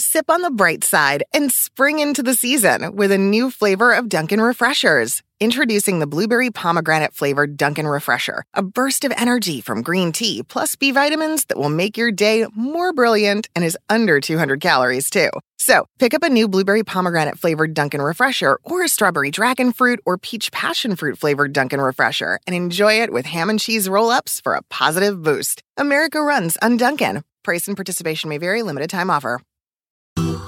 Sip on the bright side and spring into the season with a new flavor of Dunkin' Refreshers. Introducing the blueberry pomegranate flavored Dunkin' Refresher, a burst of energy from green tea plus B vitamins that will make your day more brilliant and is under 200 calories too. So pick up a new blueberry pomegranate flavored Dunkin' Refresher or a strawberry dragon fruit or peach passion fruit flavored Dunkin' Refresher and enjoy it with ham and cheese roll ups for a positive boost. America runs on Dunkin'. Price and participation may vary, limited time offer.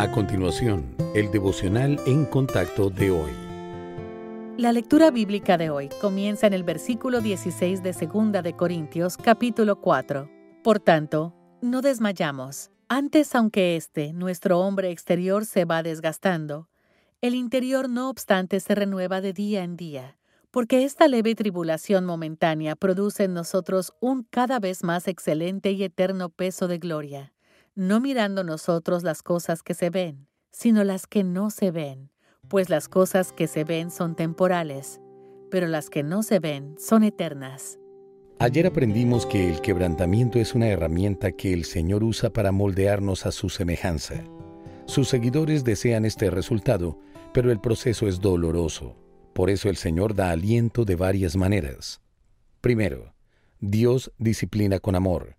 A continuación, el devocional en contacto de hoy. La lectura bíblica de hoy comienza en el versículo 16 de Segunda de Corintios, capítulo 4. Por tanto, no desmayamos. Antes, aunque este, nuestro hombre exterior, se va desgastando, el interior no obstante se renueva de día en día, porque esta leve tribulación momentánea produce en nosotros un cada vez más excelente y eterno peso de gloria no mirando nosotros las cosas que se ven, sino las que no se ven, pues las cosas que se ven son temporales, pero las que no se ven son eternas. Ayer aprendimos que el quebrantamiento es una herramienta que el Señor usa para moldearnos a su semejanza. Sus seguidores desean este resultado, pero el proceso es doloroso. Por eso el Señor da aliento de varias maneras. Primero, Dios disciplina con amor.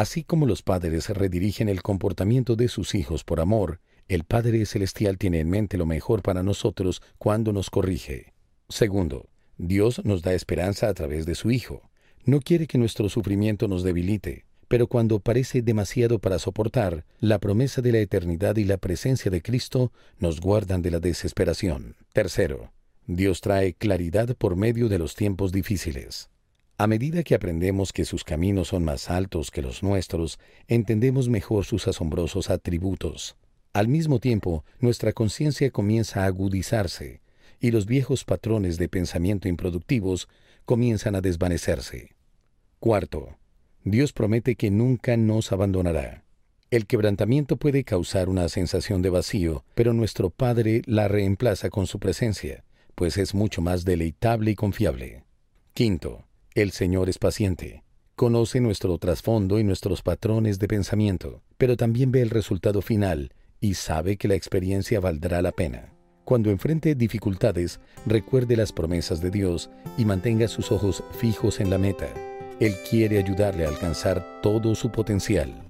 Así como los padres redirigen el comportamiento de sus hijos por amor, el Padre Celestial tiene en mente lo mejor para nosotros cuando nos corrige. Segundo, Dios nos da esperanza a través de su Hijo. No quiere que nuestro sufrimiento nos debilite, pero cuando parece demasiado para soportar, la promesa de la eternidad y la presencia de Cristo nos guardan de la desesperación. Tercero, Dios trae claridad por medio de los tiempos difíciles. A medida que aprendemos que sus caminos son más altos que los nuestros, entendemos mejor sus asombrosos atributos. Al mismo tiempo, nuestra conciencia comienza a agudizarse y los viejos patrones de pensamiento improductivos comienzan a desvanecerse. Cuarto, Dios promete que nunca nos abandonará. El quebrantamiento puede causar una sensación de vacío, pero nuestro Padre la reemplaza con su presencia, pues es mucho más deleitable y confiable. Quinto, el Señor es paciente. Conoce nuestro trasfondo y nuestros patrones de pensamiento, pero también ve el resultado final y sabe que la experiencia valdrá la pena. Cuando enfrente dificultades, recuerde las promesas de Dios y mantenga sus ojos fijos en la meta. Él quiere ayudarle a alcanzar todo su potencial.